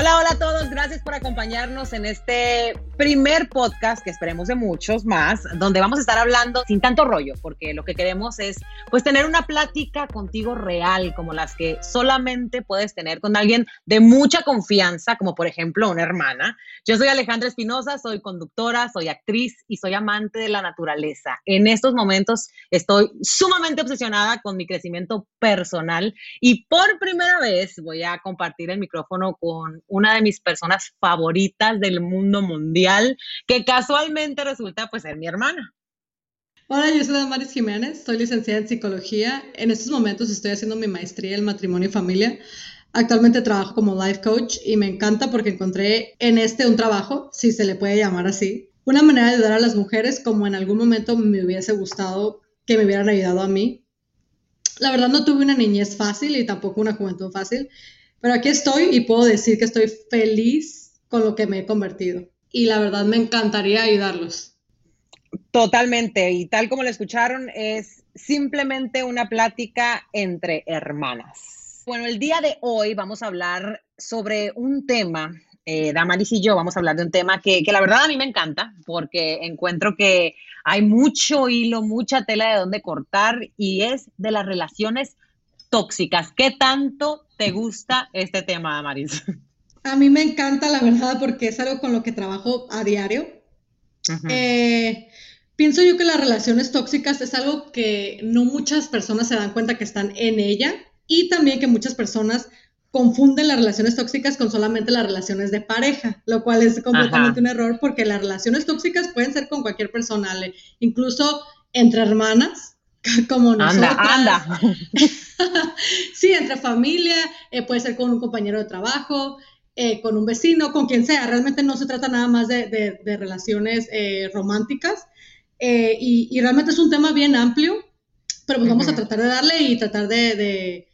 Hola, hola a todos. Gracias por acompañarnos en este primer podcast que esperemos de muchos más, donde vamos a estar hablando sin tanto rollo, porque lo que queremos es pues tener una plática contigo real, como las que solamente puedes tener con alguien de mucha confianza, como por ejemplo una hermana. Yo soy Alejandra Espinosa, soy conductora, soy actriz y soy amante de la naturaleza. En estos momentos estoy sumamente obsesionada con mi crecimiento personal y por primera vez voy a compartir el micrófono con una de mis personas favoritas del mundo mundial, que casualmente resulta pues ser mi hermana. Hola, yo soy Damaris Jiménez, soy licenciada en psicología. En estos momentos estoy haciendo mi maestría en matrimonio y familia. Actualmente trabajo como life coach y me encanta porque encontré en este un trabajo, si se le puede llamar así, una manera de ayudar a las mujeres como en algún momento me hubiese gustado que me hubieran ayudado a mí. La verdad no tuve una niñez fácil y tampoco una juventud fácil, pero aquí estoy y puedo decir que estoy feliz con lo que me he convertido. Y la verdad me encantaría ayudarlos. Totalmente. Y tal como lo escucharon, es simplemente una plática entre hermanas. Bueno, el día de hoy vamos a hablar sobre un tema, eh, Damaris y yo vamos a hablar de un tema que, que la verdad a mí me encanta porque encuentro que hay mucho hilo, mucha tela de dónde cortar y es de las relaciones tóxicas. ¿Qué tanto te gusta este tema, Maris? A mí me encanta, la verdad, porque es algo con lo que trabajo a diario. Eh, pienso yo que las relaciones tóxicas es algo que no muchas personas se dan cuenta que están en ella y también que muchas personas confunden las relaciones tóxicas con solamente las relaciones de pareja, lo cual es completamente un error porque las relaciones tóxicas pueden ser con cualquier persona, incluso entre hermanas, como nosotros. Anda, anda. sí, entre familia, eh, puede ser con un compañero de trabajo, eh, con un vecino, con quien sea. Realmente no se trata nada más de, relaciones eh, románticas. Y, realmente es un tema bien amplio, pero pues vamos a tratar de darle y tratar de,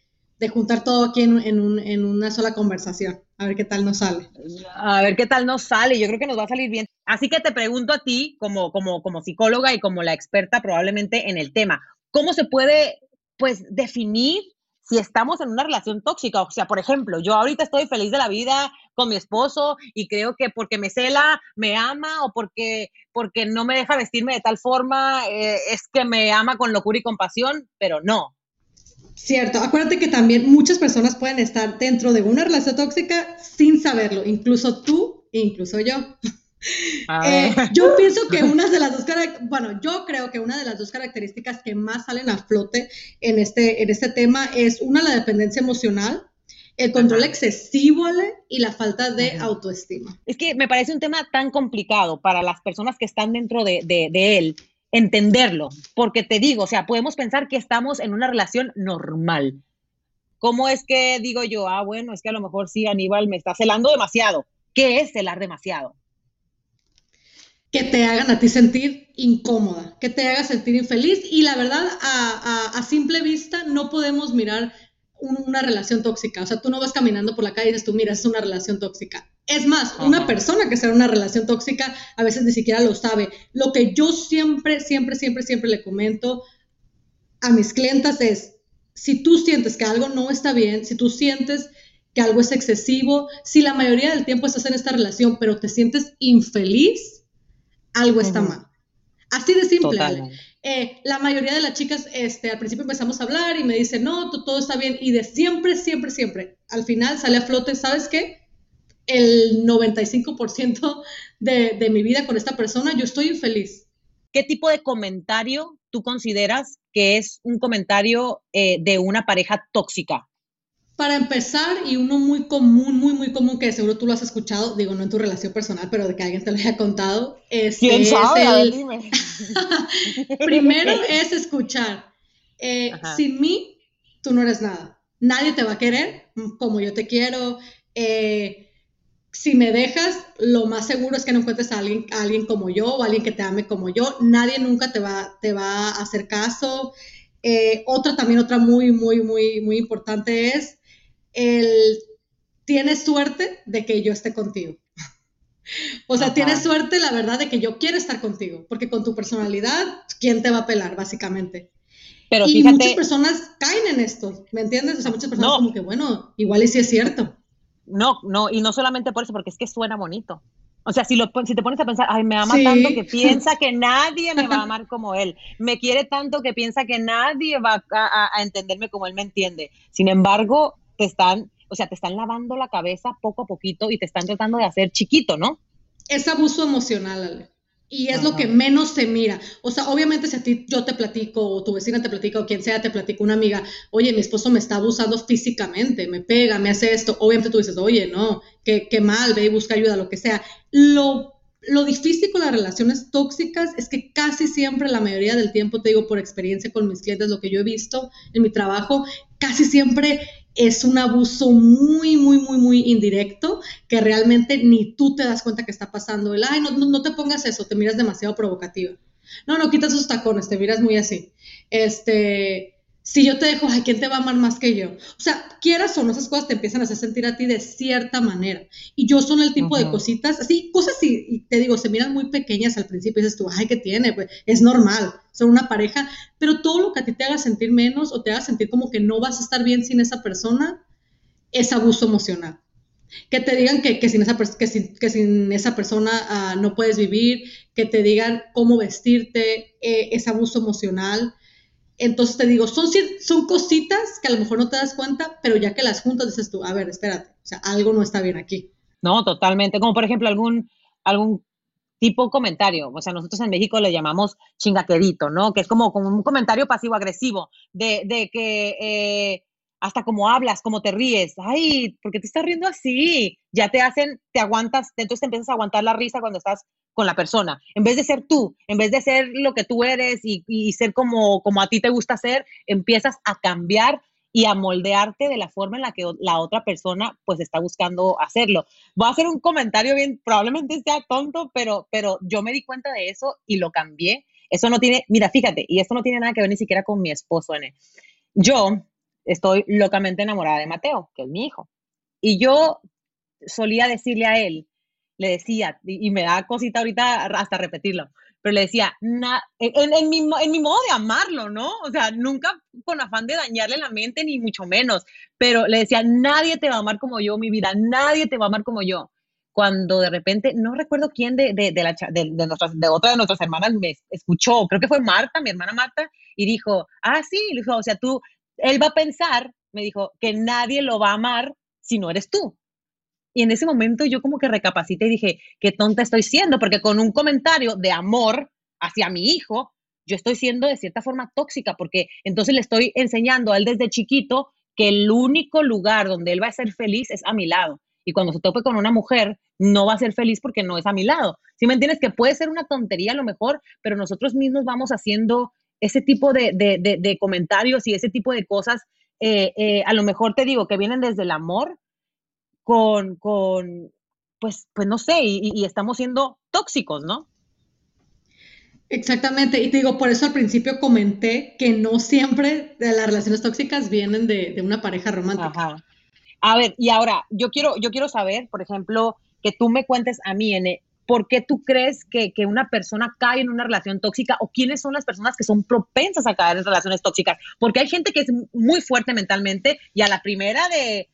juntar todo aquí en, en, una sola conversación. A ver qué tal nos sale. A ver qué tal nos sale. Yo creo que nos va a salir bien. Así que te pregunto a ti, como, como, como psicóloga y como la experta probablemente en el tema, ¿cómo se puede pues definir si estamos en una relación tóxica. O sea, por ejemplo, yo ahorita estoy feliz de la vida con mi esposo y creo que porque me cela, me ama o porque, porque no me deja vestirme de tal forma, eh, es que me ama con locura y compasión, pero no. Cierto, acuérdate que también muchas personas pueden estar dentro de una relación tóxica sin saberlo, incluso tú e incluso yo. Eh, yo pienso que una de las dos, bueno, yo creo que una de las dos características que más salen a flote en este, en este tema es una, la dependencia emocional, el control excesivo y la falta de autoestima. Es que me parece un tema tan complicado para las personas que están dentro de, de él entenderlo, porque te digo, o sea, podemos pensar que estamos en una relación normal. ¿Cómo es que digo yo, ah, bueno, es que a lo mejor sí, Aníbal me está celando demasiado? ¿Qué es celar demasiado? Que te hagan a ti sentir incómoda, que te haga sentir infeliz. Y la verdad, a, simple vista, no podemos mirar una relación tóxica. O sea, tú no vas caminando por la calle y dices, tú mira, es una relación tóxica. Es más, una persona que sea una relación tóxica a veces ni siquiera lo sabe. Lo que yo siempre, siempre, siempre, siempre le comento a mis clientas es, si tú sientes que algo no está bien, si tú sientes que algo es excesivo, si la mayoría del tiempo estás en esta relación, pero te sientes infeliz, algo está mal. Así de simple. Eh, la mayoría de las chicas, este, al principio empezamos a hablar y me dicen, no, todo está bien. Y de siempre, siempre, siempre, al final sale a flote, ¿sabes qué? El 95% de, de mi vida con esta persona, yo estoy infeliz. ¿Qué tipo de comentario tú consideras que es un comentario eh, de una pareja tóxica? Para empezar, y uno muy común, muy, muy común, que seguro tú lo has escuchado, digo, no en tu relación personal, pero de que alguien te lo haya contado, es ¿Quién sabe? dime. Primero es escuchar, eh, sin mí, tú no eres nada. Nadie te va a querer como yo te quiero. Eh, si me dejas, lo más seguro es que no encuentres a alguien, alguien como yo o alguien que te ame como yo. Nadie nunca te va, te va a hacer caso. Eh, otra también, otra muy, muy, muy, muy importante es el tienes suerte de que yo esté contigo. O sea, tienes suerte, la verdad, de que yo quiero estar contigo, porque con tu personalidad, ¿quién te va a pelar, básicamente? Pero y muchas personas caen en esto, ¿me entiendes? O sea, muchas personas como que, bueno, igual y sí es cierto. no, no, y no solamente por eso, porque es que suena bonito. O sea, si, lo, si te pones a pensar, ay, me ama tanto que piensa que nadie me va a amar como él. Me quiere tanto que piensa que nadie va a, a, entenderme como él me entiende. Sin embargo, te están, o sea, te están lavando la cabeza poco a poquito y te están tratando de hacer chiquito, ¿no? Es abuso emocional, Ale y es lo que menos se mira. O sea, obviamente si a ti yo te platico, o tu vecina te platica, o quien sea te platica, una amiga, oye, mi esposo me está abusando físicamente, me pega, me hace esto, obviamente tú dices, oye, no, qué, qué mal, ve y busca ayuda, lo que sea. Lo, lo difícil con las relaciones tóxicas es que casi siempre, la mayoría del tiempo, te digo por experiencia con mis clientes, lo que yo he visto en mi trabajo, casi siempre es un abuso muy, muy, muy, muy indirecto que realmente ni tú te das cuenta que está pasando. El, ay, no, no, te pongas eso, te miras demasiado provocativa. No, no, quitas esos tacones, te miras muy así. Este, si yo te dejo, ay, ¿quién te va a amar más que yo? O sea, quieras o no, esas cosas te empiezan a hacer sentir a ti de cierta manera. Y yo son el tipo de cositas, así, cosas y, te digo, se miran muy pequeñas al principio, y dices tú, ay, ¿qué tiene? Pues es normal, son una pareja, pero todo lo que a ti te haga sentir menos o te haga sentir como que no vas a estar bien sin esa persona, es abuso emocional. Que te digan que, sin, esa, que que sin esa persona ah, no puedes vivir, que te digan cómo vestirte, eh, es abuso emocional entonces te digo, son, son cositas que a lo mejor no te das cuenta, pero ya que las juntas dices tú, a ver, espérate, o sea, algo no está bien aquí. No, totalmente. Como por ejemplo algún, algún tipo comentario. O sea, nosotros en México le llamamos chingaquerito, ¿no? Que es como, como un comentario pasivo-agresivo, de, de, que eh, hasta como hablas, como te ríes. Ay, ¿por qué te estás riendo así? Ya te hacen, te aguantas, entonces te empiezas a aguantar la risa cuando estás con la persona. En vez de ser tú, en vez de ser lo que tú eres y, ser como, como a ti te gusta ser, empiezas a cambiar y a moldearte de la forma en la que la otra persona pues está buscando hacerlo. Voy a hacer un comentario bien, probablemente sea tonto, pero, pero yo me di cuenta de eso y lo cambié. Eso no tiene, mira, fíjate, y esto no tiene nada que ver ni siquiera con mi esposo, N. Yo estoy locamente enamorada de Mateo, que es mi hijo. Y yo solía decirle a él, le decía, y, me da cosita ahorita hasta repetirlo, pero le decía, en, mi, en mi modo de amarlo, ¿no? O sea, nunca con afán de dañarle la mente, ni mucho menos, pero le decía, nadie te va a amar como yo, mi vida, nadie te va a amar como yo. Cuando de repente, no recuerdo quién de, de, de, la, de, nuestras, de otra de nuestras hermanas me escuchó, creo que fue Marta, mi hermana Marta, y dijo, ah, sí, le dijo, o sea, tú, él va a pensar, me dijo, que nadie lo va a amar si no eres tú. Y en ese momento yo como que recapacité y dije, qué tonta estoy siendo, porque con un comentario de amor hacia mi hijo, yo estoy siendo de cierta forma tóxica, porque entonces le estoy enseñando a él desde chiquito que el único lugar donde él va a ser feliz es a mi lado. Y cuando se tope con una mujer, no va a ser feliz porque no es a mi lado. Si me entiendes? Que puede ser una tontería a lo mejor, pero nosotros mismos vamos haciendo ese tipo de, comentarios y ese tipo de cosas, eh, eh, a lo mejor te digo que vienen desde el amor con, con pues, pues no sé, y, estamos siendo tóxicos, ¿no? Exactamente, y te digo, por eso al principio comenté que no siempre de las relaciones tóxicas vienen de, una pareja romántica. A ver, y ahora, yo quiero, yo quiero saber, por ejemplo, que tú me cuentes a mí, en, ¿por qué tú crees que, una persona cae en una relación tóxica o quiénes son las personas que son propensas a caer en relaciones tóxicas? Porque hay gente que es muy fuerte mentalmente y a la primera de,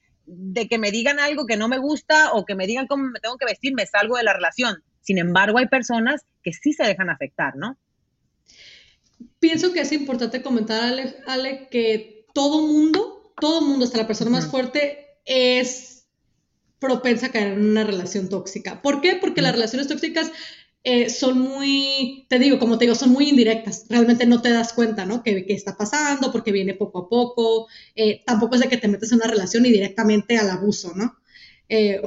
que me digan algo que no me gusta o que me digan cómo me tengo que vestir, me salgo de la relación. Sin embargo, hay personas que sí se dejan afectar, ¿no? Pienso que es importante comentar, Ale, que todo mundo, todo mundo, hasta la persona más fuerte, es propensa a caer en una relación tóxica. ¿Por qué? Porque las relaciones tóxicas eh, son muy, te digo, como te digo, son muy indirectas. Realmente no te das cuenta, ¿no? Que, está pasando, porque viene poco a poco. Eh, tampoco es de que te metes en una relación y directamente al abuso, ¿no? Eh,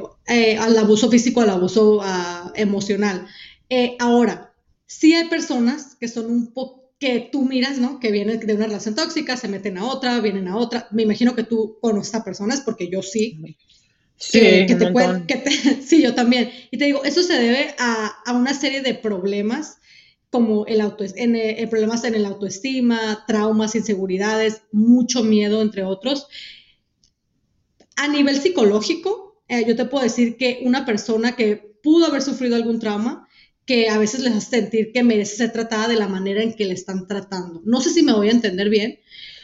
al abuso físico, al abuso ah, emocional. ahora, sí hay personas que son un poco que tú miras, ¿no? Que vienen de una relación tóxica, se meten a otra, vienen a otra. Me imagino que tú conoces a personas, porque yo sí. Sí, que, te puede, que te, sí, yo también. Y te digo, eso se debe a, a una serie de problemas como el, auto, en, el, problemas en el autoestima, traumas, inseguridades, mucho miedo, entre otros. A nivel psicológico, eh, yo te puedo decir que una persona que pudo haber sufrido algún trauma, que a veces les hace sentir que merece ser tratada de la manera en que le están tratando. No sé si me voy a entender bien.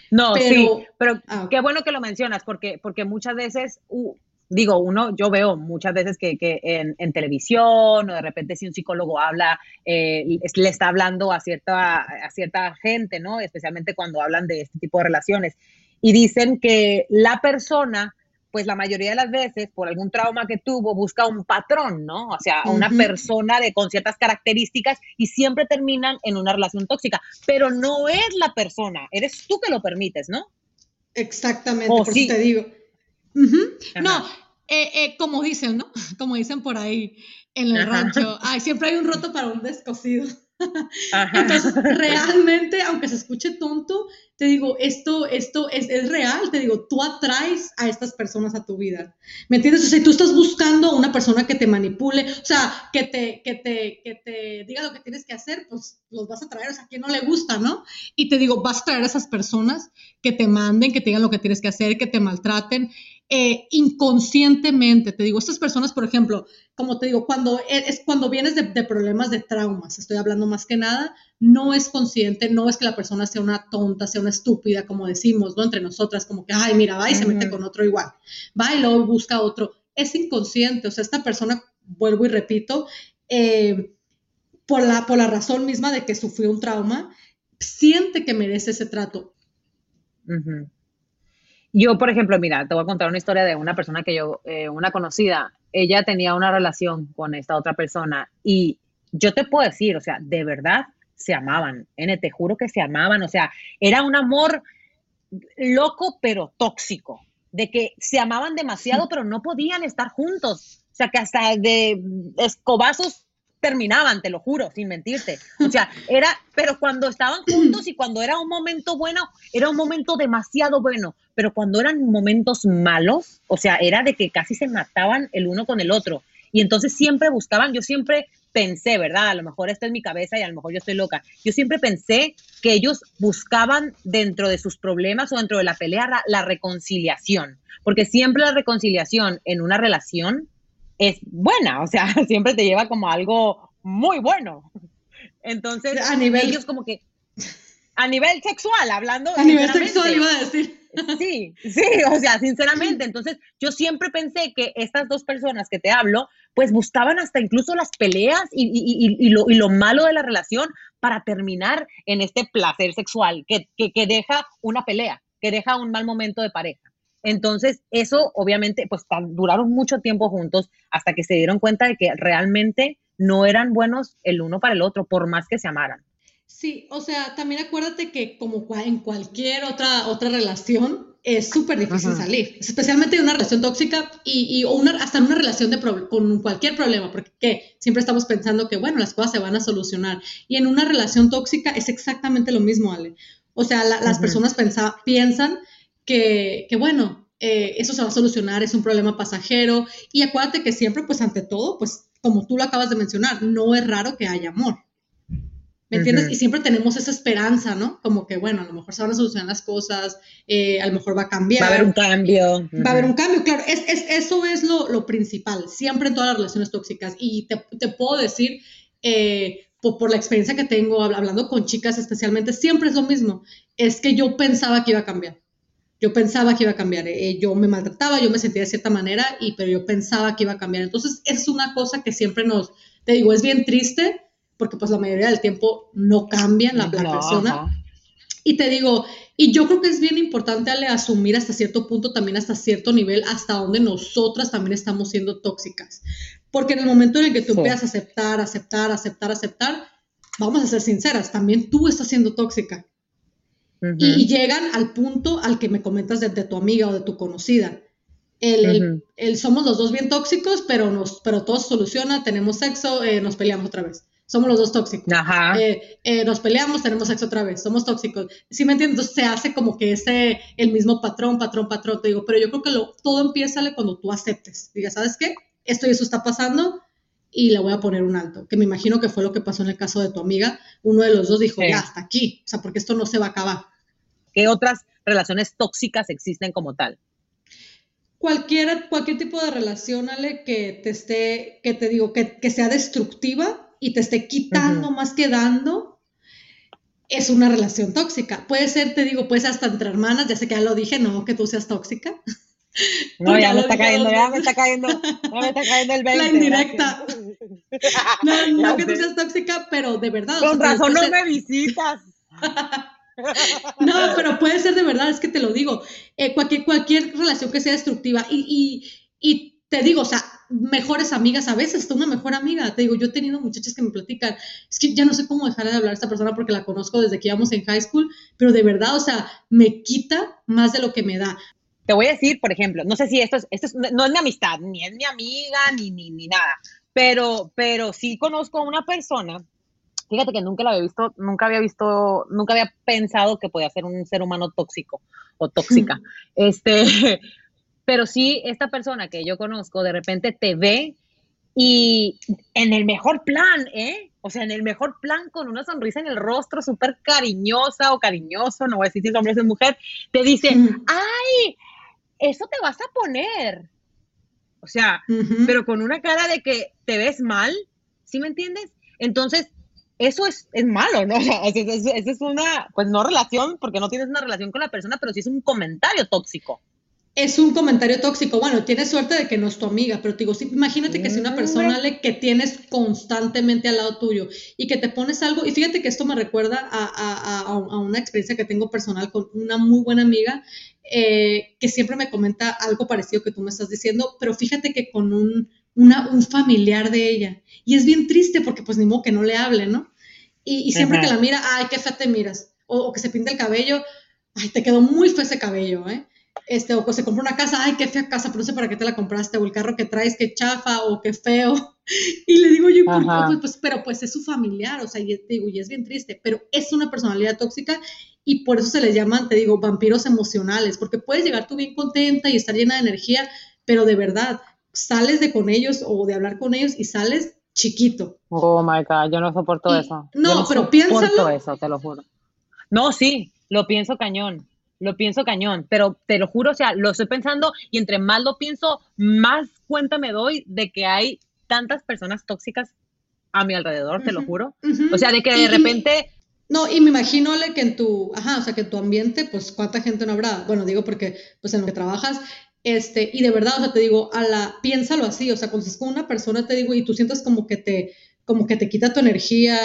No, sí, pero ah, qué bueno que lo mencionas, porque, porque muchas veces digo, uno, yo veo muchas veces que, en, televisión o de repente si un psicólogo habla, eh, le está hablando a cierta, a cierta gente, ¿no? Especialmente cuando hablan de este tipo de relaciones. Y dicen que la persona, pues la mayoría de las veces, por algún trauma que tuvo, busca un patrón, ¿no? O sea, una persona de, con ciertas características y siempre terminan en una relación tóxica. Pero no es la persona, eres tú que lo permites, ¿no? Exactamente, por eso te digo. No, eh, eh, como dicen, ¿no? Como dicen por ahí en el rancho, ay, siempre hay un roto para un descosido. Entonces, realmente, aunque se escuche tonto, te digo, esto, esto es, es, real, te digo, tú atraes a estas personas a tu vida. ¿Me entiendes? O sea, si tú estás buscando una persona que te manipule, o sea, que te, que te, que te diga lo que tienes que hacer, pues los vas a traer, o sea, a quien no le gusta, ¿no? Y te digo, vas a traer a esas personas que te manden, que te digan lo que tienes que hacer, que te maltraten. Eh, inconscientemente, te digo, estas personas, por ejemplo, como te digo, cuando e, es cuando vienes de, problemas de traumas, estoy hablando más que nada, no es consciente, no es que la persona sea una tonta, sea una estúpida, como decimos, ¿no? Entre nosotras, como que, ay, mira, va y se mete con otro igual, va y luego busca otro. Es inconsciente, o sea, esta persona, vuelvo y repito, eh, por, la, por la razón misma de que sufrió un trauma, siente que merece ese trato. Yo, por ejemplo, mira, te voy a contar una historia de una persona que yo, eh, una conocida, ella tenía una relación con esta otra persona y yo te puedo decir, o sea, de verdad se amaban, N, te juro que se amaban, o sea, era un amor loco pero tóxico, de que se amaban demasiado pero no podían estar juntos, o sea, que hasta de escobazos terminaban, te lo juro, sin mentirte. O sea, era, pero cuando estaban juntos y cuando era un momento bueno, era un momento demasiado bueno, pero cuando eran momentos malos, o sea, era de que casi se mataban el uno con el otro. Y entonces siempre buscaban, yo siempre pensé, ¿verdad? A lo mejor esta es mi cabeza y a lo mejor yo estoy loca. Yo siempre pensé que ellos buscaban dentro de sus problemas o dentro de la pelea la reconciliación, porque siempre la reconciliación en una relación es buena, o sea, siempre te lleva como algo muy bueno. Entonces, a nivel, ellos como que, a nivel sexual, hablando. A nivel sexual iba a decir. Sí, sí, o sea, sinceramente. Entonces, yo siempre pensé que estas dos personas que te hablo, pues buscaban hasta incluso las peleas y, lo, y lo, malo de la relación para terminar en este placer sexual que, que deja una pelea, que deja un mal momento de pareja. Entonces, eso obviamente, pues duraron mucho tiempo juntos hasta que se dieron cuenta de que realmente no eran buenos el uno para el otro, por más que se amaran. Sí, o sea, también acuérdate que como en cualquier otra, otra relación, es súper difícil salir, especialmente de una relación tóxica y, una, hasta en una relación de con cualquier problema, porque siempre estamos pensando que, bueno, las cosas se van a solucionar. Y en una relación tóxica es exactamente lo mismo, Ale. O sea, las personas piensan que, bueno, eh, eso se va a solucionar, es un problema pasajero. Y acuérdate que siempre, pues ante todo, pues como tú lo acabas de mencionar, no es raro que haya amor. ¿Me entiendes? Y siempre tenemos esa esperanza, ¿no? Como que, bueno, a lo mejor se van a solucionar las cosas, eh, a lo mejor va a cambiar. Va a haber un cambio. Va a haber un cambio, claro. Es, es, eso es lo, lo, principal, siempre en todas las relaciones tóxicas. Y te, te puedo decir, eh, por, por, la experiencia que tengo, hablando con chicas especialmente, siempre es lo mismo. Es que yo pensaba que iba a cambiar. Yo pensaba que iba a cambiar, eh, yo me maltrataba, yo me sentía de cierta manera, y, pero yo pensaba que iba a cambiar. Entonces, es una cosa que siempre nos, te digo, es bien triste, porque pues la mayoría del tiempo no cambian la, persona. Y te digo, y yo creo que es bien importante Ale, asumir hasta cierto punto, también hasta cierto nivel, hasta donde nosotras también estamos siendo tóxicas. Porque en el momento en el que tú empiezas a aceptar, aceptar, aceptar, aceptar, vamos a ser sinceras, también tú estás siendo tóxica y, llegan al punto al que me comentas de, tu amiga o de tu conocida. El, el, somos los dos bien tóxicos, pero, nos, pero todo soluciona, tenemos sexo, eh, nos peleamos otra vez. Somos los dos tóxicos. Eh, eh, nos peleamos, tenemos sexo otra vez, somos tóxicos. ¿Sí me entiendes? se hace como que ese, el mismo patrón, patrón, patrón. Te digo, pero yo creo que lo, todo empieza cuando tú aceptes. Diga, ¿sabes qué? Esto y eso está pasando y le voy a poner un alto. Que me imagino que fue lo que pasó en el caso de tu amiga. Uno de los dos dijo, ya, hasta aquí. O sea, porque esto no se va a acabar. ¿Qué otras relaciones tóxicas existen como tal? Cualquier, cualquier tipo de relación, Ale, que te esté, que te digo, que, que sea destructiva y te esté quitando más que dando, es una relación tóxica. Puede ser, te digo, puede ser hasta entre hermanas, ya sé que ya lo dije, no que tú seas tóxica. No, ya me está cayendo, ya me está cayendo, ya me está cayendo el 20. La indirecta. No, no que tú seas tóxica, pero de verdad. Con razón no me visitas. No, pero puede ser de verdad, es que te lo digo. Eh, cualquier, relación que sea destructiva y, te digo, o sea, mejores amigas a veces, hasta una mejor amiga. Te digo, yo he tenido muchachas que me platican, es que ya no sé cómo dejar de hablar a esta persona porque la conozco desde que íbamos en high school, pero de verdad, o sea, me quita más de lo que me da. Te voy a decir, por ejemplo, no sé si esto es, esto no es mi amistad, ni es mi amiga, ni, ni, ni nada, pero, pero sí conozco a una persona fíjate que nunca la había visto, nunca había visto, nunca había pensado que podía ser un ser humano tóxico o tóxica. Este, pero sí, esta persona que yo conozco de repente te ve y en el mejor plan, ¿eh? O sea, en el mejor plan, con una sonrisa en el rostro, súper cariñosa o cariñoso, no voy a decir si es hombre o es mujer, te dice, ay, eso te vas a poner. O sea, pero con una cara de que te ves mal, ¿sí me entiendes? Entonces, eso es, es malo, ¿no? O sea, eso, es una, pues no relación, porque no tienes una relación con la persona, pero sí es un comentario tóxico es un comentario tóxico. Bueno, tienes suerte de que no es tu amiga, pero te digo, imagínate que si una persona le, que tienes constantemente al lado tuyo y que te pones algo, y fíjate que esto me recuerda a, una experiencia que tengo personal con una muy buena amiga eh, que siempre me comenta algo parecido que tú me estás diciendo, pero fíjate que con un, un familiar de ella. Y es bien triste porque pues ni modo que no le hable, ¿no? Y, siempre que la mira, ay, qué fea te miras. O, o que se pinta el cabello, ay, te quedó muy feo ese cabello, ¿eh? este, o que se compra una casa, ay, qué fea casa, pero no sé para qué te la compraste, o el carro que traes, qué chafa, o qué feo. Y le digo yo, pues, pues, pero pues es su familiar, o sea, y, digo, y es bien triste, pero es una personalidad tóxica y por eso se les llaman, te digo, vampiros emocionales, porque puedes llegar tú bien contenta y estar llena de energía, pero de verdad, sales de con ellos o de hablar con ellos y sales chiquito. Oh my God, yo no soporto eso. No, pero piénsalo. eso, te lo juro. No, sí, lo pienso cañón lo pienso cañón, pero te lo juro, o sea, lo estoy pensando y entre más lo pienso, más cuenta me doy de que hay tantas personas tóxicas a mi alrededor, te lo juro. O sea, de que de repente... No, y me imagino que en tu, ajá, o sea, que en tu ambiente, pues, ¿cuánta gente no habrá? Bueno, digo porque, pues, en lo que trabajas, este, y de verdad, o sea, te digo, a la, piénsalo así, o sea, cuando estás con una persona, te digo, y tú sientes como que te, como que te quita tu energía,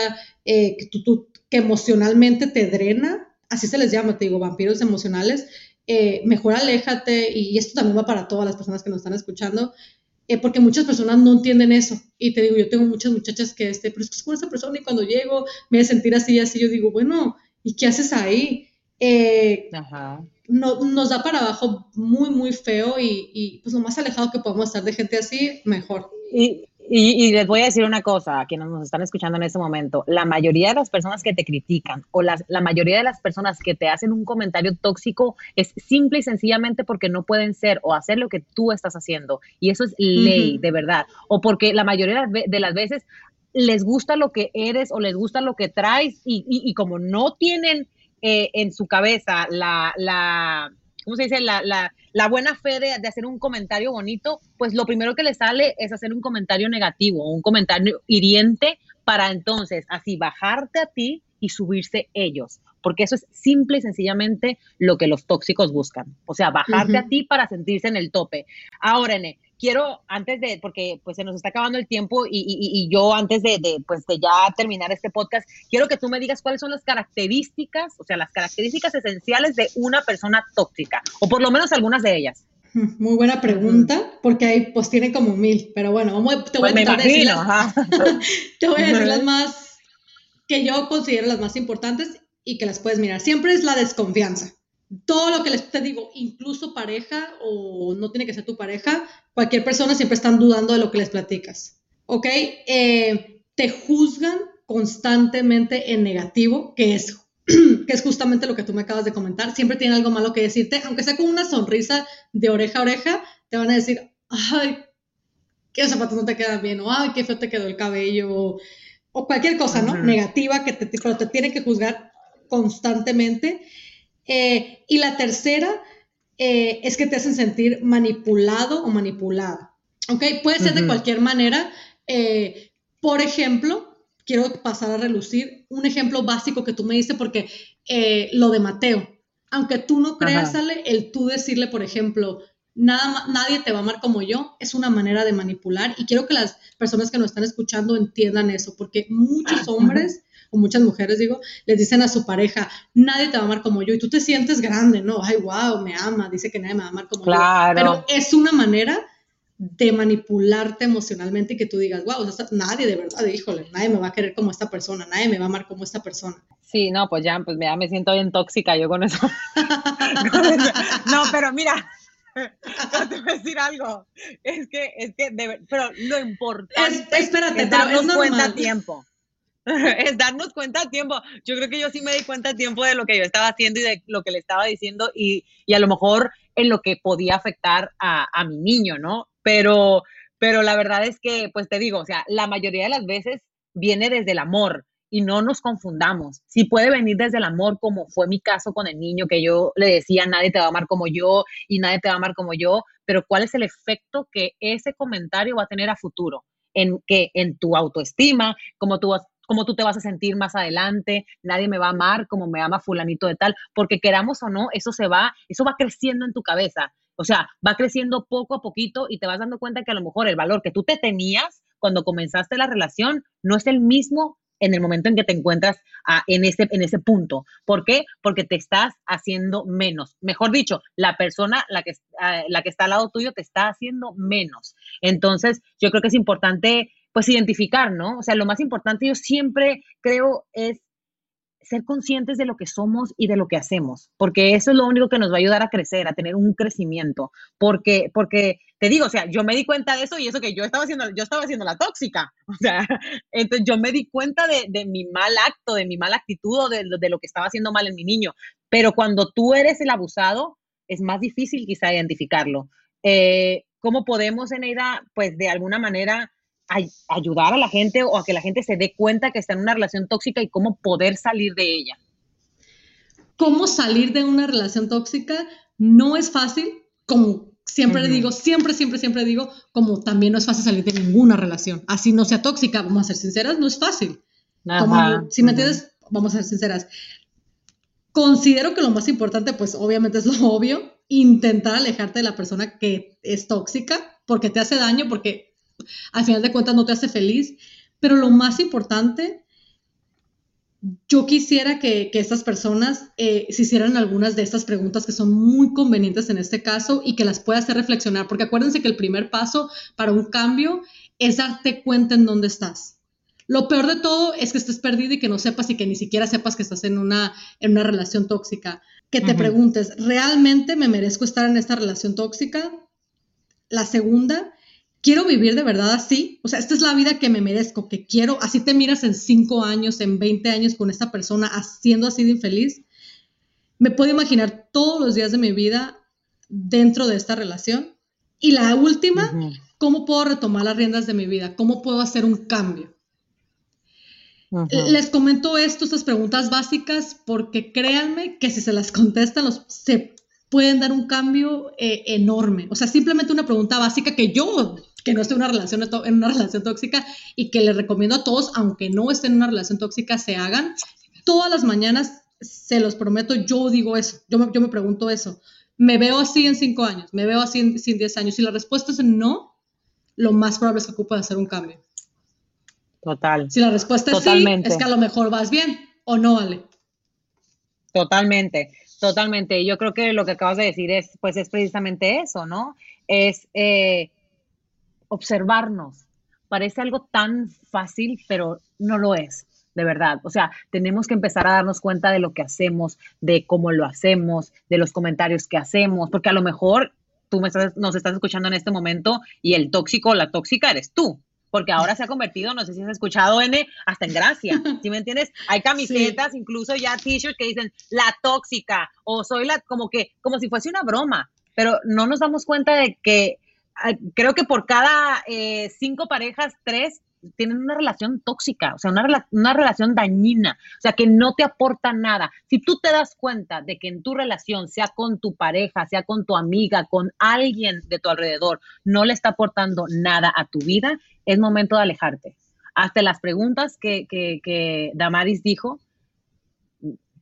eh, que, tú, que emocionalmente te drena, así se les llama, te digo, vampiros emocionales, eh, mejor aléjate, y esto también va para todas las personas que nos están escuchando, eh, porque muchas personas no entienden eso. Y te digo, yo tengo muchas muchachas que, este, pero es que es con esa persona y cuando llego me voy a sentir así y así, yo digo, bueno, ¿y qué haces ahí? Eh, no, nos da para abajo muy, muy feo y, y, pues lo más alejado que podemos estar de gente así, mejor. Y, y, les voy a decir una cosa a quienes nos están escuchando en este momento. La mayoría de las personas que te critican o las, la mayoría de las personas que te hacen un comentario tóxico es simple y sencillamente porque no pueden ser o hacer lo que tú estás haciendo. Y eso es ley, de verdad. O porque la mayoría de las veces les gusta lo que eres o les gusta lo que traes y, y, como no tienen eh, en su cabeza la, la ¿cómo se dice? La, la, la buena fe de, de, hacer un comentario bonito, pues lo primero que le sale es hacer un comentario negativo, un comentario hiriente para entonces así bajarte a ti y subirse ellos, porque eso es simple y sencillamente lo que los tóxicos buscan, o sea, bajarte a ti para sentirse en el tope. Ahora, Ene, quiero, antes de, porque pues se nos está acabando el tiempo y, yo antes de, pues de ya terminar este podcast, quiero que tú me digas cuáles son las características, o sea, las características esenciales de una persona tóxica, o por lo menos algunas de ellas. Muy buena pregunta, porque ahí pues tiene como mil, pero bueno, vamos, te voy a, pues decir las, te voy a decir las más que yo considero las más importantes y que las puedes mirar. Siempre es la desconfianza todo lo que les te digo, incluso pareja o no tiene que ser tu pareja, cualquier persona siempre están dudando de lo que les platicas. ¿Ok? Eh, te juzgan constantemente en negativo, que es, que es justamente lo que tú me acabas de comentar. Siempre tienen algo malo que decirte, aunque sea con una sonrisa de oreja a oreja, te van a decir, ay, qué zapatos no te quedan bien, o ay, qué feo te quedó el cabello, o, cualquier cosa, ¿no? Negativa que te, pero te tienen que juzgar constantemente. Eh, y la tercera eh, es que te hacen sentir manipulado o manipulada. ¿Ok? Puede ser de cualquier manera. Eh, por ejemplo, quiero pasar a relucir un ejemplo básico que tú me diste porque lo de Mateo. Aunque tú no creas, Ale, el tú decirle, por ejemplo, nada, nadie te va a amar como yo, es una manera de manipular y quiero que las personas que nos están escuchando entiendan eso, porque muchos hombres o muchas mujeres, digo, les dicen a su pareja, nadie te va a amar como yo y tú te sientes grande, ¿no? Ay, wow, me ama, dice que nadie me va a amar como claro. yo. Pero es una manera de manipularte emocionalmente y que tú digas, wow, nadie de verdad, híjole, nadie me va a querer como esta persona, nadie me va a amar como esta persona. Sí, no, pues ya, pues ya me siento bien tóxica yo con eso. no, pero mira, te voy a decir algo. Es que, es que, pero lo importante es, espérate, es darnos cuenta a tiempo. es darnos cuenta a tiempo. Yo creo que yo sí me di cuenta a tiempo de lo que yo estaba haciendo y de lo que le estaba diciendo y, y a lo mejor en lo que podía afectar a, a mi niño, ¿no? Pero, pero la verdad es que, pues te digo, o sea, la mayoría de las veces viene desde el amor y no nos confundamos. Si puede venir desde el amor, como fue mi caso con el niño, que yo le decía, nadie te va a amar como yo y nadie te va a amar como yo, pero ¿cuál es el efecto que ese comentario va a tener a futuro? En que en tu autoestima, como tú cómo tú te vas a sentir más adelante, nadie me va a amar como me ama fulanito de tal, porque queramos o no, eso se va, eso va creciendo en tu cabeza. O sea, va creciendo poco a poquito y te vas dando cuenta que a lo mejor el valor que tú te tenías cuando comenzaste la relación no es el mismo en el momento en que te encuentras en, ese, en ese punto. ¿Por qué? Porque te estás haciendo menos. Mejor dicho, la persona, la que, ah, la que está al lado tuyo, te está haciendo menos. Entonces, yo creo que es importante, pues, identificar, ¿no? O sea, lo más importante yo siempre creo es ser conscientes de lo que somos y de lo que hacemos, porque eso es lo único que nos va a ayudar a crecer, a tener un crecimiento, porque, porque te digo, o sea, yo me di cuenta de eso y eso que yo estaba haciendo, yo estaba haciendo la tóxica, o sea, entonces yo me di cuenta de, mi mal acto, de mi mala actitud o de, de, lo que estaba haciendo mal en mi niño, pero cuando tú eres el abusado, es más difícil quizá identificarlo. Eh, ¿Cómo podemos, Eneida, pues de alguna manera ayudar a la gente o a que la gente se dé cuenta que está en una relación tóxica y cómo poder salir de ella. ¿Cómo salir de una relación tóxica? No es fácil, como siempre le digo, siempre, siempre, siempre digo, como también no es fácil salir de ninguna relación. Así no sea tóxica, vamos a ser sinceras, no es fácil. si me entiendes, vamos a ser sinceras. Considero que lo más importante, pues obviamente es lo obvio, intentar alejarte de la persona que es tóxica porque te hace daño, porque al final de cuentas no te hace feliz, pero lo más importante, yo quisiera que, estas personas eh, se hicieran algunas de estas preguntas que son muy convenientes en este caso y que las pueda hacer reflexionar, porque acuérdense que el primer paso para un cambio es darte cuenta en dónde estás. Lo peor de todo es que estés perdido y que no sepas y que ni siquiera sepas que estás en una, en una relación tóxica. Que te preguntes, ¿realmente me merezco estar en esta relación tóxica? La segunda, quiero vivir de verdad así, o sea, esta es la vida que me merezco, que quiero, así te miras en 5 años, en 20 años con esta persona haciendo así de infeliz. Me puedo imaginar todos los días de mi vida dentro de esta relación. Y la última, ¿cómo puedo retomar las riendas de mi vida? ¿Cómo puedo hacer un cambio? Les comento esto, estas preguntas básicas, porque créanme que si se las contestan, los, se pueden dar un cambio eh, enorme. O sea, simplemente una pregunta básica que yo que no esté en una relación, en una relación tóxica y que les recomiendo a todos, aunque no estén en una relación tóxica, se hagan. Todas las mañanas, se los prometo, yo digo eso, yo me, yo me pregunto eso. ¿Me veo así en cinco años? ¿Me veo así en, diez años? Si la respuesta es no, lo más probable es que ocupe hacer un cambio. Total. Si la respuesta es sí, es que a lo mejor vas bien o no vale. Totalmente, totalmente. Yo creo que lo que acabas de decir es, pues, es precisamente eso, ¿no? Es eh, observarnos. Parece algo tan fácil, pero no lo es, de verdad. O sea, tenemos que empezar a darnos cuenta de lo que hacemos, de cómo lo hacemos, de los comentarios que hacemos, porque a lo mejor tú me estás, nos estás escuchando en este momento y el tóxico la tóxica eres tú, porque ahora se ha convertido, no sé si has escuchado, N, hasta en gracia, ¿sí me entiendes? Hay camisetas, incluso ya t-shirts que dicen la tóxica o soy la, como que, como si fuese una broma, pero no nos damos cuenta de que creo que por cada eh, cinco parejas, tres tienen una relación tóxica, o sea, una, una, relación dañina, o sea, que no te aporta nada. Si tú te das cuenta de que en tu relación, sea con tu pareja, sea con tu amiga, con alguien de tu alrededor, no le está aportando nada a tu vida, es momento de alejarte. Hasta las preguntas que, que, que Damaris dijo,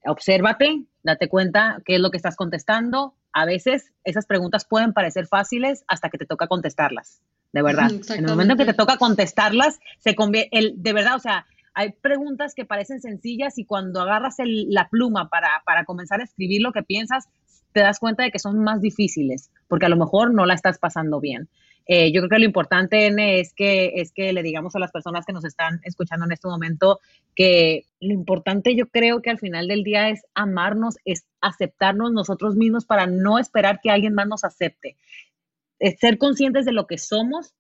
obsérvate, date cuenta qué es lo que estás contestando, a veces esas preguntas pueden parecer fáciles hasta que te toca contestarlas, de verdad. En el momento que te toca contestarlas, se convierte, el, de verdad, o sea, hay preguntas que parecen sencillas y cuando agarras la pluma para, para comenzar a escribir lo que piensas, te das cuenta de que son más difíciles, porque a lo mejor no la estás pasando bien. Eh, yo creo que lo importante, N, es que, es que le digamos a las personas que nos están escuchando en este momento que lo importante yo creo que al final del día es amarnos, es aceptarnos nosotros mismos para no esperar que alguien más nos acepte. Es ser conscientes de lo que somos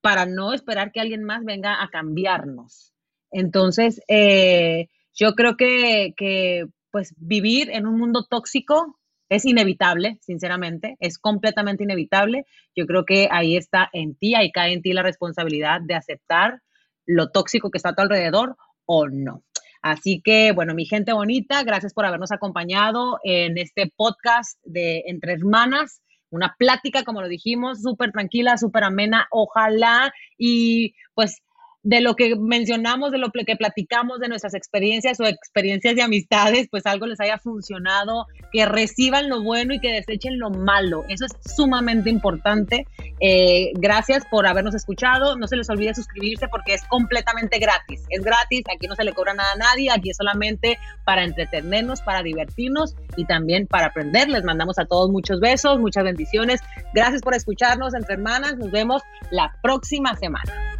para no esperar que alguien más venga a cambiarnos. Entonces, eh, yo creo que, que pues vivir en un mundo tóxico es inevitable, sinceramente, es completamente inevitable. Yo creo que ahí está en ti, ahí cae en ti la responsabilidad de aceptar lo tóxico que está a tu alrededor o no. Así que, bueno, mi gente bonita, gracias por habernos acompañado en este podcast de Entre Hermanas. Una plática, como lo dijimos, súper tranquila, súper amena. Ojalá y pues de lo que mencionamos, de lo que platicamos, de nuestras experiencias o experiencias de amistades, pues algo les haya funcionado, que reciban lo bueno y que desechen lo malo. Eso es sumamente importante. Eh, gracias por habernos escuchado. No se les olvide suscribirse porque es completamente gratis. Es gratis, aquí no se le cobra nada a nadie, aquí es solamente para entretenernos, para divertirnos y también para aprender. Les mandamos a todos muchos besos, muchas bendiciones. Gracias por escucharnos entre hermanas. Nos vemos la próxima semana.